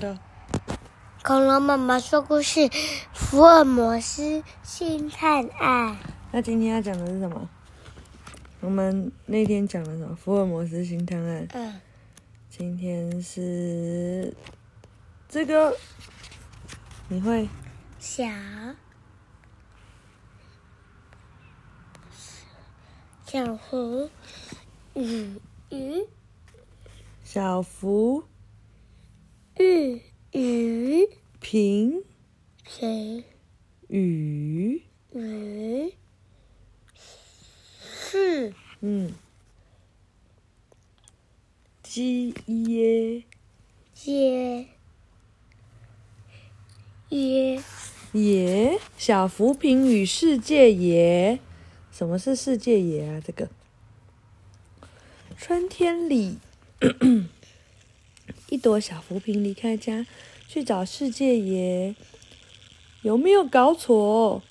道？恐龙妈妈说故事《福尔摩斯星探案》。那今天要讲的是什么？我们那天讲的什么？福尔摩斯星探案。嗯。今天是这个，你会？小。小福。鱼鱼。小福。鱼。鱼平平鱼鱼是嗯鸡耶耶耶耶小浮萍与世界耶，什么是世界耶啊？这个春天里。一朵小浮萍离开家，去找世界爷。有没有搞错？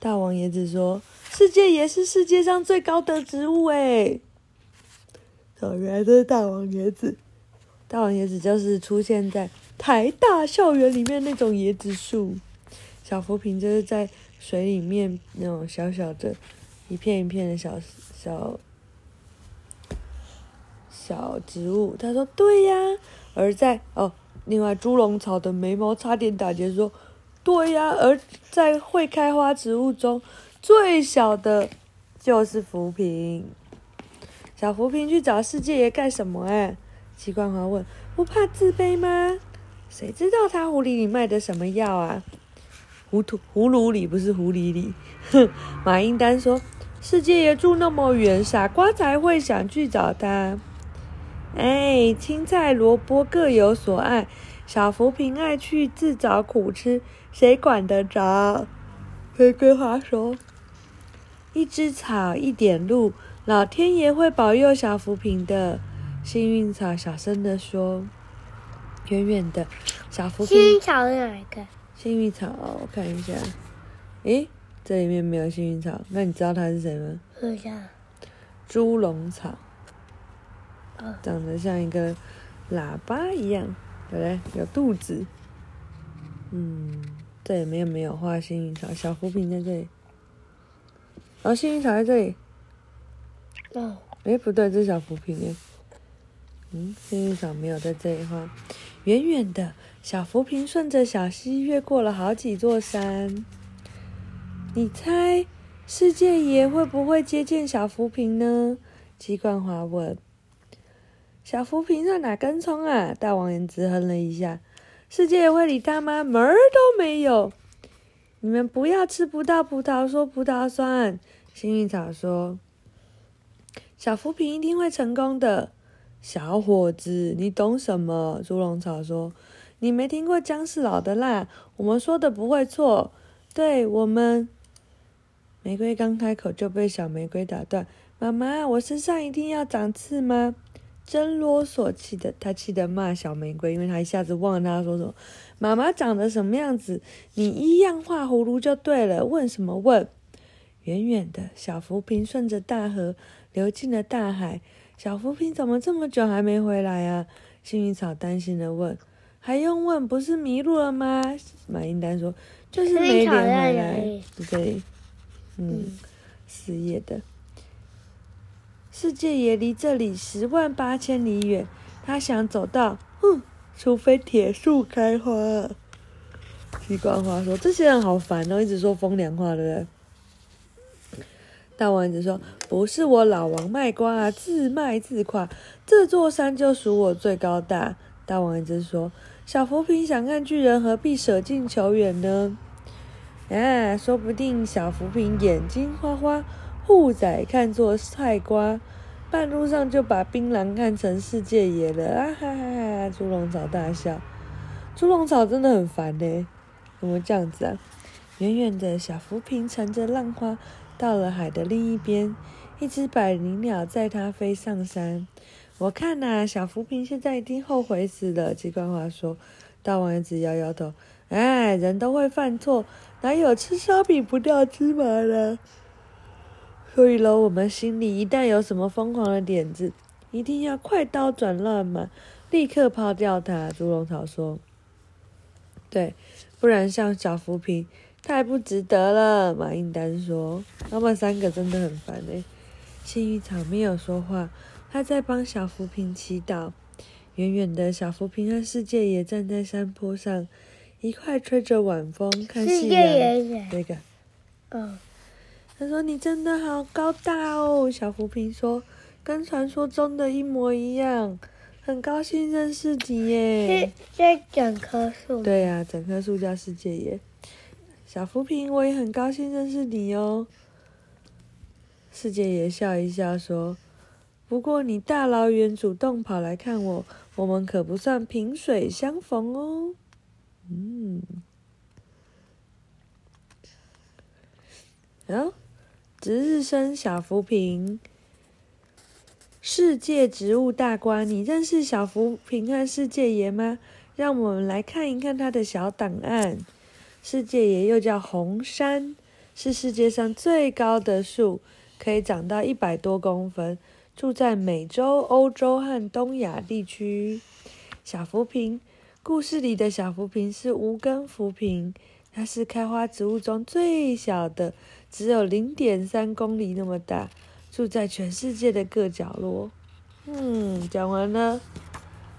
大王椰子说：“世界爷是世界上最高的植物。”哎，哦，原来这是大王椰子。大王椰子就是出现在台大校园里面那种椰子树。小浮萍就是在水里面那种小小的、一片一片的小小。小植物，他说对呀。而在哦，另外猪笼草的眉毛差点打结，说对呀。而在会开花植物中，最小的就是浮萍。小浮萍去找世界爷干什么？哎，鸡冠华问。不怕自卑吗？谁知道他狐狸里卖的什么药啊？糊涂葫芦里不是狐狸里。哼，马英丹说，世界爷住那么远，傻瓜才会想去找他。哎，青菜萝卜各有所爱，小浮萍爱去自找苦吃，谁管得着？玫瑰花说：“一枝草，一点露，老天爷会保佑小浮萍的。”幸运草小声地说：“远远的，小浮萍。”幸运草是哪一个？幸运草，我看一下。诶，这里面没有幸运草，那你知道它是谁吗？是啥？猪笼草。长得像一个喇叭一样，对不对？有肚子。嗯，这里面没有画幸运草，小浮萍在这里。哦，幸运草在这里。哦。哎，不对，这是小浮萍耶。嗯，幸运草没有在这里画。远远的小浮萍顺着小溪越过了好几座山。你猜世界爷会不会接见小浮萍呢？鸡冠华问。小浮萍在哪根葱啊？大王也直哼了一下。世界会理他吗？门儿都没有。你们不要吃不到葡萄说葡萄酸。幸运草说：“小浮萍一定会成功的。”小伙子，你懂什么？猪笼草说：“你没听过姜是老的辣。我们说的不会错。对我们。”玫瑰刚开口就被小玫瑰打断：“妈妈，我身上一定要长刺吗？”真啰嗦，气的他气得骂小玫瑰，因为他一下子忘了他说什么。妈妈长得什么样子，你一样画葫芦就对了。问什么问？远远的小浮萍顺着大河流进了大海。小浮萍怎么这么久还没回来啊？幸运草担心的问。还用问？不是迷路了吗？马英丹说，就是没脸回来。对，嗯，失业的。世界也离这里十万八千里远，他想走到，哼，除非铁树开花。鸡冠花说：“这些人好烦哦，一直说风凉话，对不对？”大王一直说：“不是我老王卖瓜啊，自卖自夸，这座山就属我最高大。”大王一直说：“小浮萍想看巨人，何必舍近求远呢？”啊，说不定小浮萍眼睛花花。护仔看作菜瓜，半路上就把槟榔看成世界爷了啊哈哈哈！猪笼草大笑，猪笼草真的很烦呢，怎么这样子啊？远远的小浮萍乘着浪花到了海的另一边，一只百灵鸟载它飞上山。我看呐、啊，小浮萍现在一定后悔死了。鸡冠花说，大王子摇摇头，哎，人都会犯错，哪有吃烧饼不掉芝麻的？所以喽，我们心里一旦有什么疯狂的点子，一定要快刀斩乱麻，立刻抛掉它。猪笼草说：“对，不然像小浮萍太不值得了。”马印丹说：“他们三个真的很烦哎。”幸运草没有说话，他在帮小浮萍祈祷。远远的小浮萍和世界也站在山坡上，一块吹着晚风看夕阳。那个，嗯，他说：“你真的好高大哦。”小浮萍说：“跟传说中的一模一样。”很高兴认识你耶！这整棵树。对呀、啊，整棵树叫世界爷。小浮萍，我也很高兴认识你哦。世界爷笑一笑说：“不过你大老远主动跑来看我。”我们可不算萍水相逢哦。嗯，好，值日生小浮萍，世界植物大观，你认识小浮萍和世界爷吗？让我们来看一看他的小档案。世界爷又叫红杉，是世界上最高的树，可以长到一百多公分。住在美洲、欧洲和东亚地区。小浮萍，故事里的小浮萍是无根浮萍，它是开花植物中最小的，只有零点三公里那么大，住在全世界的各角落。嗯，讲完了，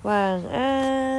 晚安。